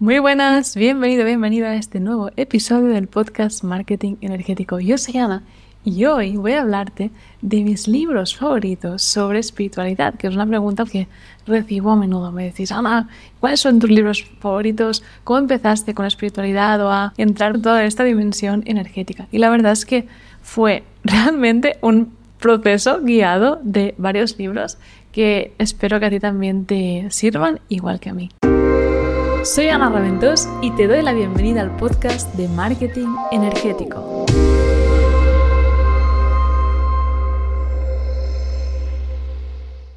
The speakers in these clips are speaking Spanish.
Muy buenas, bienvenido, bienvenida a este nuevo episodio del podcast Marketing Energético. Yo soy Ana y hoy voy a hablarte de mis libros favoritos sobre espiritualidad, que es una pregunta que recibo a menudo. Me decís, Ana, ¿cuáles son tus libros favoritos? ¿Cómo empezaste con la espiritualidad o a entrar en toda esta dimensión energética? Y la verdad es que fue realmente un proceso guiado de varios libros que espero que a ti también te sirvan igual que a mí. Soy Ana Raventós y te doy la bienvenida al podcast de Marketing Energético.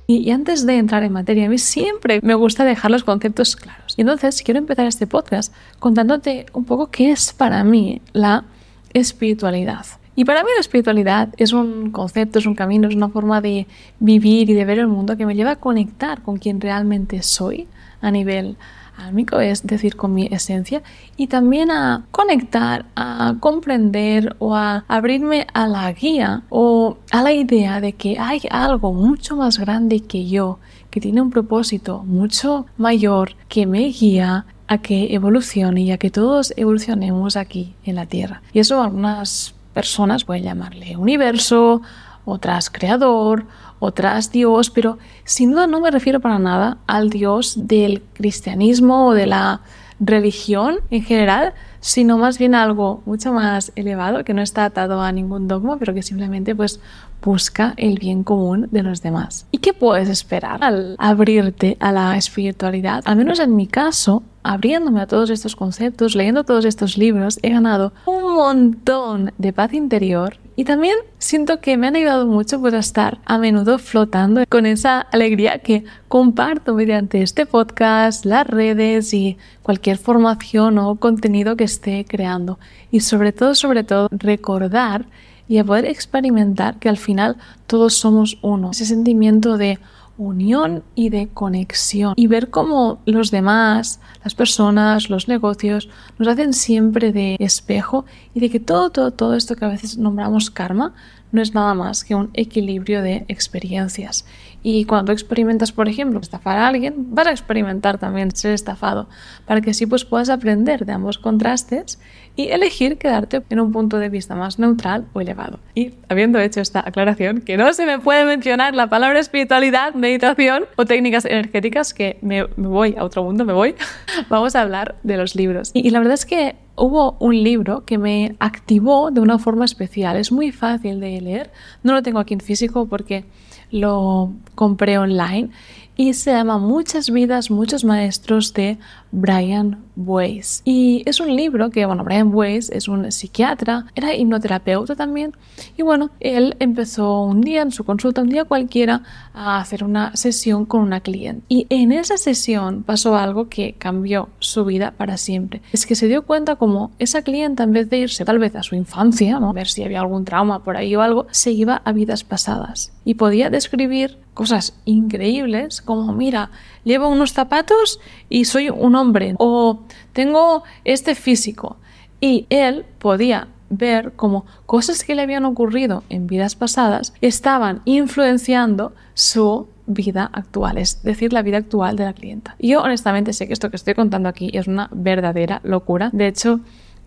Y antes de entrar en materia, a mí siempre me gusta dejar los conceptos claros. Y entonces quiero empezar este podcast contándote un poco qué es para mí la espiritualidad. Y para mí la espiritualidad es un concepto, es un camino, es una forma de vivir y de ver el mundo que me lleva a conectar con quien realmente soy a nivel álmico, es decir, con mi esencia, y también a conectar, a comprender o a abrirme a la guía o a la idea de que hay algo mucho más grande que yo, que tiene un propósito mucho mayor que me guía a que evolucione y a que todos evolucionemos aquí en la Tierra. Y eso algunas personas pueden llamarle universo, otras creador, otras Dios, pero sin duda no me refiero para nada al Dios del cristianismo o de la religión en general, sino más bien algo mucho más elevado que no está atado a ningún dogma, pero que simplemente pues busca el bien común de los demás. ¿Y qué puedes esperar al abrirte a la espiritualidad? Al menos en mi caso, abriéndome a todos estos conceptos, leyendo todos estos libros, he ganado un montón de paz interior y también siento que me han ayudado mucho pues, a estar a menudo flotando con esa alegría que comparto mediante este podcast, las redes y cualquier formación o contenido que esté creando. Y sobre todo, sobre todo, recordar y a poder experimentar que al final todos somos uno. Ese sentimiento de unión y de conexión y ver cómo los demás, las personas, los negocios nos hacen siempre de espejo y de que todo, todo, todo esto que a veces nombramos karma no es nada más que un equilibrio de experiencias. Y cuando experimentas, por ejemplo, estafar a alguien, vas a experimentar también ser estafado, para que así pues puedas aprender de ambos contrastes y elegir quedarte en un punto de vista más neutral o elevado. Y habiendo hecho esta aclaración, que no se me puede mencionar la palabra espiritualidad, meditación o técnicas energéticas, que me, voy a otro mundo, me voy, vamos a hablar de los libros. y la verdad es que hubo un libro que me activó de una forma especial. Es muy fácil de leer. No lo tengo aquí en físico porque lo compré online y se llama Muchas vidas, muchos maestros de Brian Weiss. Y es un libro que, bueno, Brian Weiss es un psiquiatra, era hipnoterapeuta también. Y bueno, él empezó un día en su consulta, un día cualquiera, a hacer una sesión con una cliente. Y en esa sesión pasó algo que cambió su vida para siempre. Es que se dio cuenta como esa clienta, en vez de irse tal vez a su infancia, a ver si había algún trauma por ahí o algo, se iba a vidas pasadas. Y podía describir cosas increíbles como, mira, llevo unos zapatos y soy un hombre o tengo este físico. Y él podía ver como cosas que le habían ocurrido en vidas pasadas estaban influenciando su vida actual, es decir, la vida actual de la clienta. Yo honestamente sé que esto que estoy contando aquí es una verdadera locura. De hecho,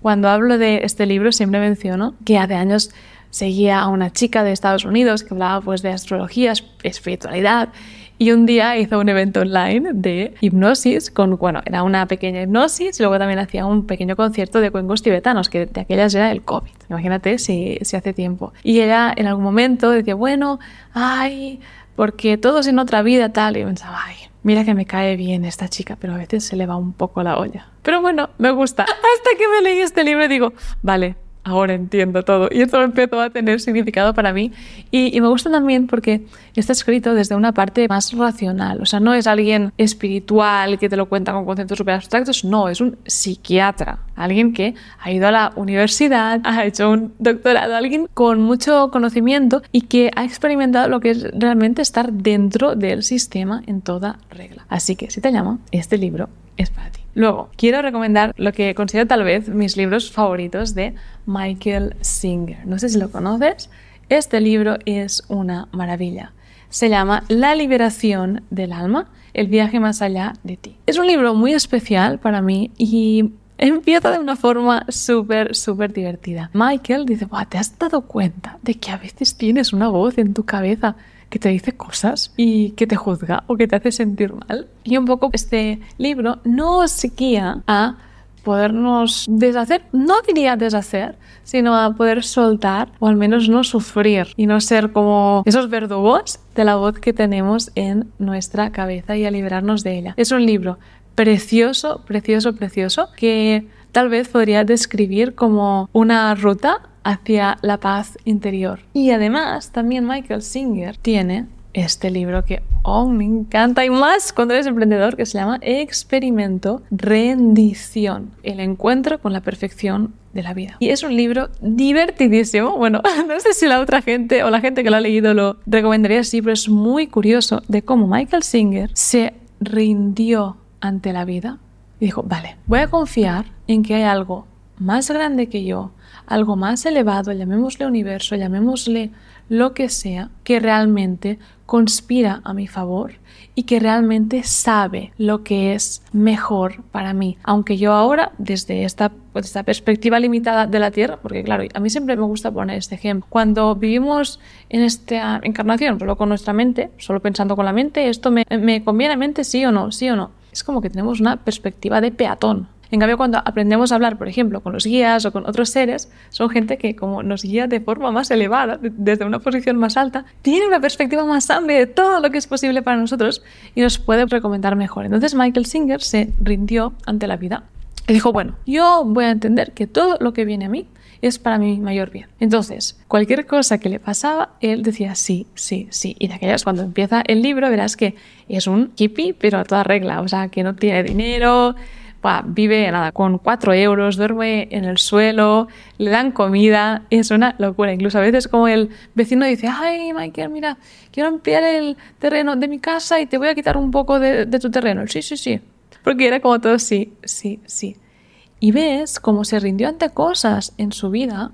cuando hablo de este libro siempre menciono que hace años seguía a una chica de Estados Unidos que hablaba pues de astrología, espiritualidad y un día hizo un evento online de hipnosis con, bueno, era una pequeña hipnosis y luego también hacía un pequeño concierto de cuencos tibetanos, que de aquellas era el COVID. Imagínate si, si hace tiempo. Y ella en algún momento decía, bueno, ay, porque todos en otra vida tal, y pensaba, ay, mira que me cae bien esta chica, pero a veces se le va un poco la olla. Pero bueno, me gusta. Hasta que me leí este libro digo, vale, ahora entiendo todo. Y esto empezó a tener significado para mí. Y, me gusta también porque está escrito desde una parte más racional. O sea, no es alguien espiritual que te lo cuenta con conceptos súper abstractos. No, es un psiquiatra. Alguien que ha ido a la universidad, ha hecho un doctorado, alguien con mucho conocimiento y que ha experimentado lo que es realmente estar dentro del sistema en toda regla. Así que si te llama, este libro es para ti. Luego, quiero recomendar lo que considero tal vez mis libros favoritos de Michael Singer. No sé si lo conoces. Este libro es una maravilla. se llama La liberación del alma, el viaje más allá de ti. Es un libro muy especial para mí y empieza de una forma súper, súper divertida. Michael dice, ¿te has dado cuenta de que a veces tienes una voz en tu cabeza que te dice cosas y que te juzga o que te hace sentir mal? Y un poco este libro nos guía a podernos deshacer, no diría deshacer, sino a poder soltar o al menos no sufrir y no ser como esos verdugos de la voz que tenemos en nuestra cabeza y a liberarnos de ella. Es un libro precioso, precioso, precioso que tal vez podría describir como una ruta hacia la paz interior. Y además también Michael Singer tiene este libro que oh, me encanta y más cuando eres emprendedor que se llama Experimento Rendición, el encuentro con la perfección de la vida. Y es un libro divertidísimo. Bueno, no sé si la otra gente o la gente que lo ha leído lo recomendaría así, pero es muy curioso de cómo Michael Singer se rindió ante la vida y dijo, vale, voy a confiar en que hay algo más grande que yo, algo más elevado, llamémosle universo, llamémosle lo que sea, que realmente conspira a mi favor y que realmente sabe lo que es mejor para mí. Aunque yo ahora, desde esta, pues, esta perspectiva limitada de la Tierra, porque claro, a mí siempre me gusta poner este ejemplo, cuando vivimos en esta encarnación solo con nuestra mente, solo pensando con la mente, ¿esto me, me conviene a mente sí o no? Sí o no. Es como que tenemos una perspectiva de peatón en cambio, cuando aprendemos a hablar, por ejemplo, con los guías o con otros seres, son gente que como nos guía de forma más elevada, desde una posición más alta, tiene una perspectiva más amplia de todo lo que es posible para nosotros y nos puede recomendar mejor. Entonces Michael Singer se rindió ante la vida y dijo, bueno, yo voy a entender que todo lo que viene a mí es para mi mayor bien. Entonces, cualquier cosa que le pasaba, él decía sí, sí, sí. Y de aquellas, cuando empieza el libro, verás que es un hippie, pero a toda regla, o sea, que no tiene dinero, vive nada, con cuatro euros, duerme en el suelo, le dan comida, es una locura. Incluso a veces como el vecino dice, ay Michael, mira, quiero ampliar el terreno de mi casa y te voy a quitar un poco de, de tu terreno. Sí, sí, sí. Porque era como todo sí, sí, sí. Y ves cómo se rindió ante cosas en su vida,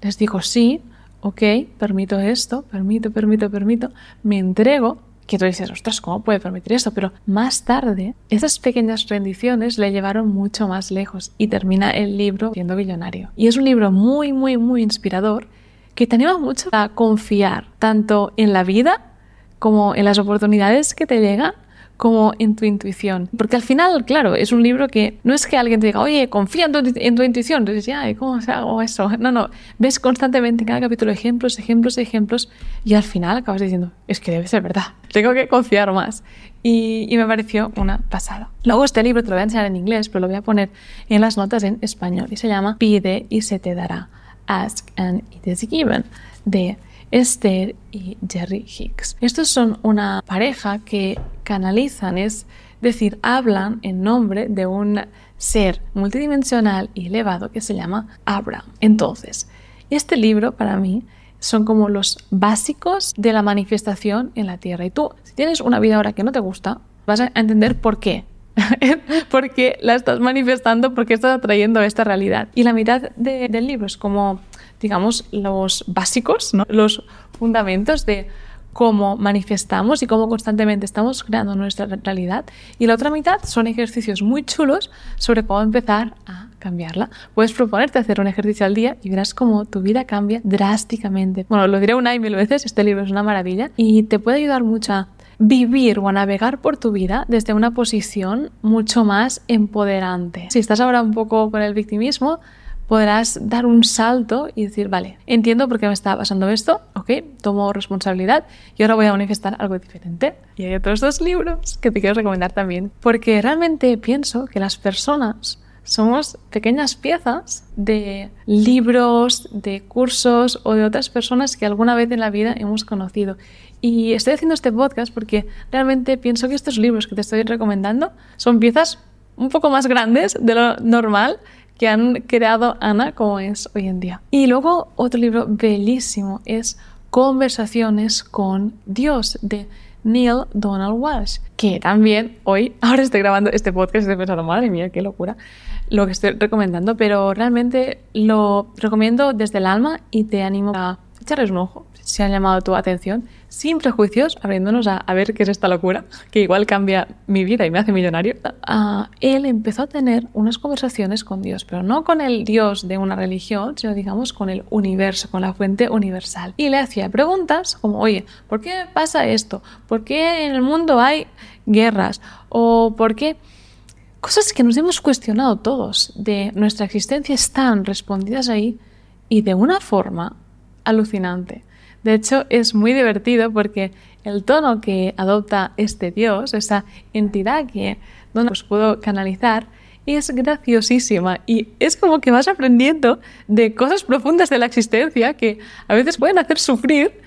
les dijo sí, ok, permito esto, permito, permito, permito, me entrego, que tú dices, ostras, ¿cómo puede permitir esto? Pero más tarde, esas pequeñas rendiciones le llevaron mucho más lejos y termina el libro siendo billonario. Y es un libro muy, muy, muy inspirador que te anima mucho a confiar tanto en la vida como en las oportunidades que te llegan como en tu intuición. Porque al final, claro, es un libro que no es que alguien te diga, oye, confía en tu, en tu intuición. Entonces, ay, ¿cómo se hago eso? No, no. Ves constantemente en cada capítulo ejemplos, ejemplos, ejemplos y al final acabas diciendo, es que debe ser verdad. Tengo que confiar más. Y, y, me pareció una pasada. Luego este libro te lo voy a enseñar en inglés, pero lo voy a poner en las notas en español y se llama Pide y se te dará. Ask and it is given. De Esther y Jerry Hicks. Estos son una pareja que canalizan, es decir, hablan en nombre de un ser multidimensional y elevado que se llama Abraham. Entonces, este libro para mí son como los básicos de la manifestación en la Tierra. Y tú, si tienes una vida ahora que no te gusta, vas a entender por qué. por qué la estás manifestando, por qué estás atrayendo esta realidad. Y la mitad del libro es como digamos, los básicos, los fundamentos de cómo manifestamos y cómo constantemente estamos creando nuestra realidad. Y la otra mitad son ejercicios muy chulos sobre cómo empezar a cambiarla. Puedes proponerte hacer un ejercicio al día y verás cómo tu vida cambia drásticamente. Bueno, lo diré una y mil veces, este libro es una maravilla y te puede ayudar mucho a vivir o navegar por tu vida desde una posición mucho más empoderante. Si estás ahora un poco con el victimismo, podrás dar un salto y decir, vale, entiendo por qué me está pasando esto, ok, tomo responsabilidad y ahora voy a manifestar algo diferente. Y hay otros dos libros que te quiero recomendar también, porque realmente pienso que las personas somos pequeñas piezas de libros, de cursos o de otras personas que alguna vez en la vida hemos conocido. Y estoy haciendo este podcast porque realmente pienso que estos libros que te estoy recomendando son piezas un poco más grandes de lo normal que han creado Ana como es hoy en día. Y luego otro libro bellísimo es Conversaciones con Dios de Neil Donald Walsh, que también hoy, ahora estoy grabando este podcast y estoy pensando, madre mía, qué locura lo que estoy recomendando, pero realmente lo recomiendo desde el alma y te animo a echarles un ojo si han llamado tu atención, sin prejuicios, abriéndonos a, ver qué es esta locura, que igual cambia mi vida y me hace millonario. Ah, él empezó a tener unas conversaciones con Dios, pero no con el Dios de una religión, sino digamos con el universo, con la fuente universal. Y le hacía preguntas como, oye, ¿por qué pasa esto? ¿Por qué en el mundo hay guerras? ¿O por qué? Cosas que nos hemos cuestionado todos de nuestra existencia están respondidas ahí y de una forma alucinante. De hecho, es muy divertido porque el tono que adopta este dios, esa entidad que no nos puedo canalizar, es graciosísima y es como que vas aprendiendo de cosas profundas de la existencia que a veces pueden hacer sufrir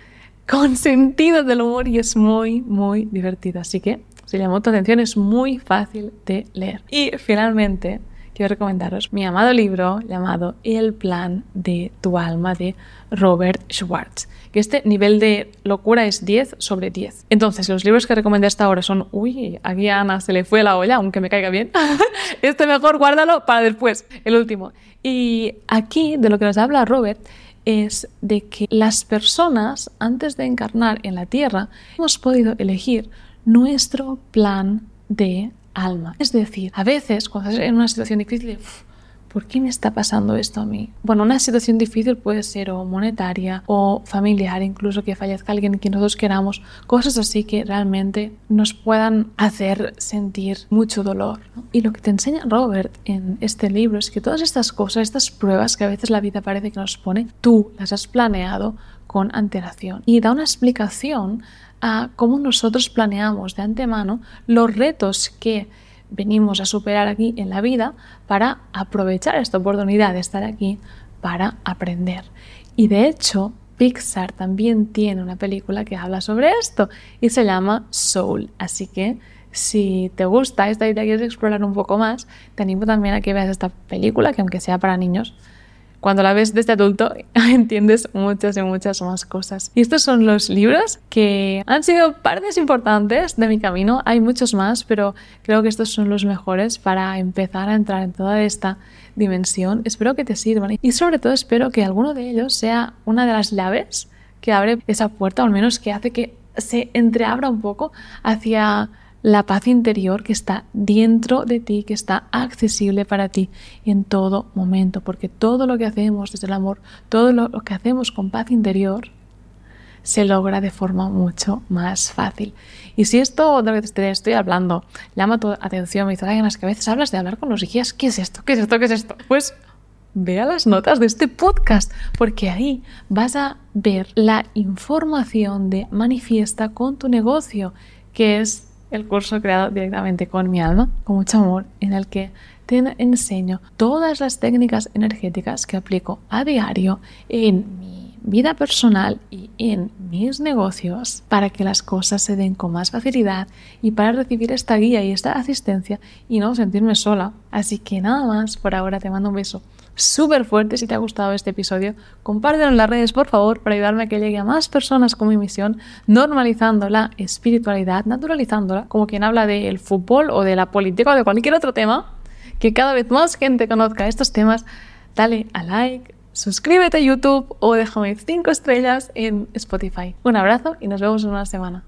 con sentido del humor y es muy, muy divertido. Así que, si llamó tu atención, es muy fácil de leer. Y finalmente, quiero recomendaros mi amado libro llamado El plan de tu alma de Robert Schwartz. Que este nivel de locura es 10 sobre 10. Entonces, los libros que recomendé hasta ahora son, uy, aquí a Ana se le fue la olla, aunque me caiga bien. este mejor guárdalo para después, el último. Y aquí, de lo que nos habla Robert, es de que las personas, antes de encarnar en la Tierra, hemos podido elegir nuestro plan de alma. Es decir, a veces cuando estás en una situación difícil, ¿por qué me está pasando esto a mí? Bueno, una situación difícil puede ser o monetaria o familiar, incluso que fallezca alguien que nosotros queramos, cosas así que realmente nos puedan hacer sentir mucho dolor. Y lo que te enseña Robert en este libro es que todas estas cosas, estas pruebas que a veces la vida parece que nos pone, tú las has planeado con antelación y da una explicación a cómo nosotros planeamos de antemano los retos que venimos a superar aquí en la vida para aprovechar esta oportunidad de estar aquí para aprender. Y de hecho, Pixar también tiene una película que habla sobre esto y se llama Soul. Así que si te gusta esta idea y quieres explorar un poco más, te animo también a que veas esta película, que aunque sea para niños, cuando la ves desde adulto entiendes muchas y muchas más cosas. Y estos son los libros que han sido partes importantes de mi camino. Hay muchos más, pero creo que estos son los mejores para empezar a entrar en toda esta dimensión. Espero que te sirvan y sobre todo espero que alguno de ellos sea una de las llaves que abre esa puerta, o al menos que hace que se entreabra un poco hacia la paz interior que está dentro de ti, que está accesible para ti en todo momento, porque todo lo que hacemos desde el amor, todo lo, que hacemos con paz interior, se logra de forma mucho más fácil. Y si esto de lo que te estoy hablando llama tu atención, me dice, ganas que a veces hablas de hablar con los guías, ¿qué es esto? ¿Qué es esto? ¿Qué es esto? Pues vea las notas de este podcast, porque ahí vas a ver la información de manifiesta con tu negocio, que es el curso creado directamente con mi alma, con mucho amor, en el que te enseño todas las técnicas energéticas que aplico a diario en mi vida personal y en mis negocios para que las cosas se den con más facilidad y para recibir esta guía y esta asistencia y no sentirme sola. Así que nada más, por ahora te mando un beso súper fuerte. Si te ha gustado este episodio, compártelo en las redes, por favor, para ayudarme a que llegue a más personas con mi misión, normalizando la espiritualidad, naturalizándola, como quien habla del fútbol o de la política o de cualquier otro tema, que cada vez más gente conozca estos temas. Dale a like, suscríbete a YouTube o déjame 5 estrellas en Spotify. Un abrazo y nos vemos en una semana.